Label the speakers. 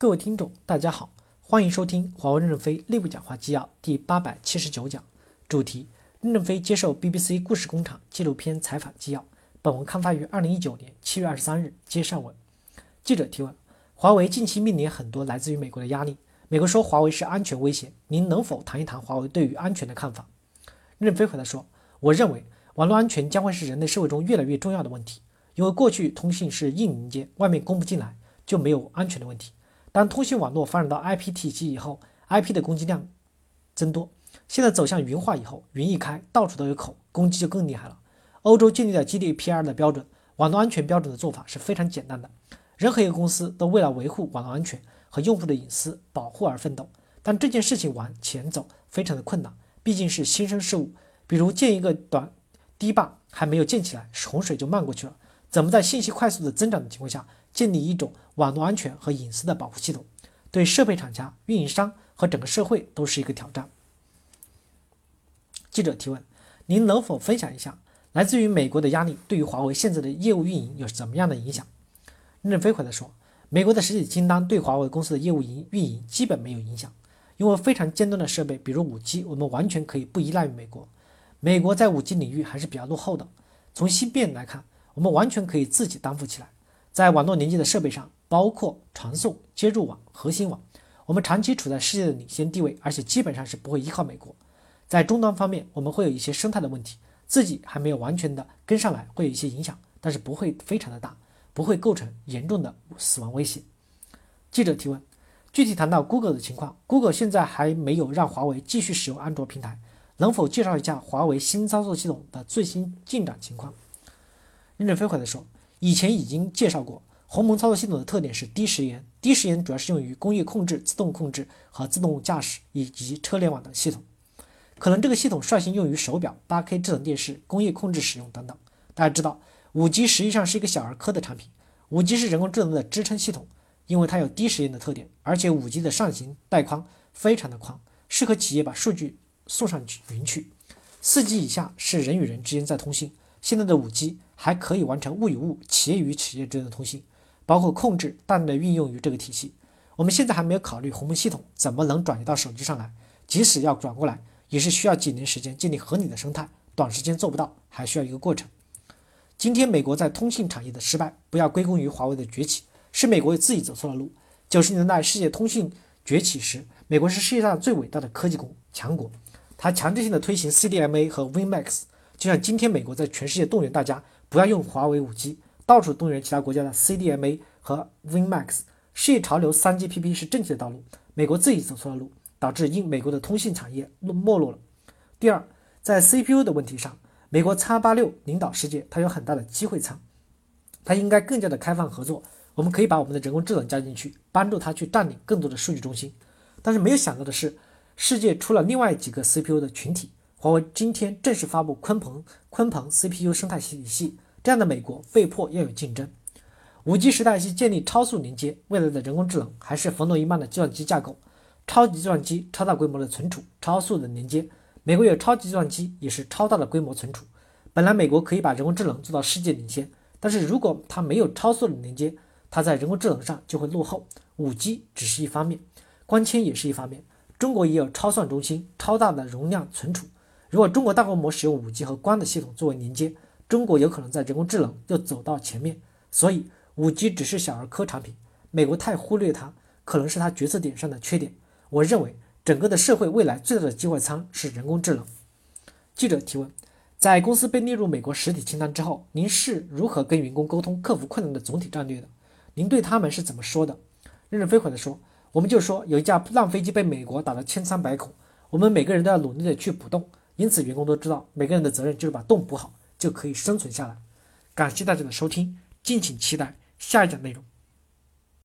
Speaker 1: 各位听众，大家好，欢迎收听华为任正非内部讲话纪要第八百七十九讲，主题：任正非接受 BBC 故事工厂纪录片采访纪要。本文刊发于二零一九年七月二十三日。接上文，记者提问：华为近期面临很多来自于美国的压力，美国说华为是安全威胁，您能否谈一谈华为对于安全的看法？任正非回答说：我认为网络安全将会是人类社会中越来越重要的问题，因为过去通信是硬连接，外面攻不进来，就没有安全的问题。当通信网络发展到 IP 体系以后，IP 的攻击量增多。现在走向云化以后，云一开，到处都有口，攻击就更厉害了。欧洲建立了 GDPR 的标准，网络安全标准的做法是非常简单的。任何一个公司都为了维护网络安全和用户的隐私保护而奋斗，但这件事情往前走非常的困难，毕竟是新生事物。比如建一个短堤坝还没有建起来，洪水就漫过去了，怎么在信息快速的增长的情况下？建立一种网络安全和隐私的保护系统，对设备厂家、运营商和整个社会都是一个挑战。记者提问：您能否分享一下来自于美国的压力对于华为现在的业务运营有怎么样的影响？任正非回答说：美国的实体清单对华为公司的业务营运营基本没有影响，因为非常尖端的设备，比如五 G，我们完全可以不依赖于美国。美国在五 G 领域还是比较落后的。从芯片来看，我们完全可以自己担负起来。在网络连接的设备上，包括传送、接入网、核心网，我们长期处在世界的领先地位，而且基本上是不会依靠美国。在终端方面，我们会有一些生态的问题，自己还没有完全的跟上来，会有一些影响，但是不会非常的大，不会构成严重的死亡威胁。记者提问：具体谈到 Google 的情况，Google 现在还没有让华为继续使用安卓平台，能否介绍一下华为新操作系统的最新进展情况？任正非回答说。以前已经介绍过，鸿蒙操作系统的特点是低时延。低时延主要是用于工业控制、自动控制和自动驾驶以及车联网的系统。可能这个系统率先用于手表、8K 智能电视、工业控制使用等等。大家知道，5G 实际上是一个小儿科的产品。5G 是人工智能的支撑系统，因为它有低时延的特点，而且 5G 的上行带宽非常的宽，适合企业把数据送上去云去。4G 以下是人与人之间在通信。现在的 5G 还可以完成物与物、企业与企业之间的通信，包括控制大量的运用于这个体系。我们现在还没有考虑鸿蒙系统怎么能转移到手机上来，即使要转过来，也是需要几年时间建立合理的生态，短时间做不到，还需要一个过程。今天美国在通信产业的失败，不要归功于华为的崛起，是美国自己走错了路。九十年代世界通信崛起时，美国是世界上最伟大的科技国强国，它强制性的推行 CDMA 和 WinMax。就像今天美国在全世界动员大家不要用华为五 G，到处动员其他国家的 CDMA 和 WinMax，世界潮流三 GPP 是正确的道路。美国自己走错了路，导致因美国的通信产业落没落了。第二，在 CPU 的问题上，美国 x 八六领导世界，它有很大的机会仓，它应该更加的开放合作。我们可以把我们的人工智能加进去，帮助它去占领更多的数据中心。但是没有想到的是，世界出了另外几个 CPU 的群体。华为今天正式发布鲲鹏鲲鹏 CPU 生态体系，这样的美国被迫要有竞争。五 G 时代是建立超速连接，未来的人工智能还是冯诺依曼的计算机架构，超级计算机、超大规模的存储、超速的连接。美国有超级计算机，也是超大的规模存储。本来美国可以把人工智能做到世界领先，但是如果它没有超速的连接，它在人工智能上就会落后。五 G 只是一方面，光纤也是一方面。中国也有超算中心、超大的容量存储。如果中国大规模使用五 G 和光的系统作为连接，中国有可能在人工智能又走到前面。所以五 G 只是小儿科产品，美国太忽略它，可能是它决策点上的缺点。我认为整个的社会未来最大的机会仓是人工智能。记者提问：在公司被列入美国实体清单之后，您是如何跟员工沟通克服困难的总体战略的？您对他们是怎么说的？任正非回答说：我们就说有一架烂飞机被美国打得千疮百孔，我们每个人都要努力的去补洞。因此，员工都知道，每个人的责任就是把洞补好，就可以生存下来。感谢大家的收听，敬请期待下一讲内容。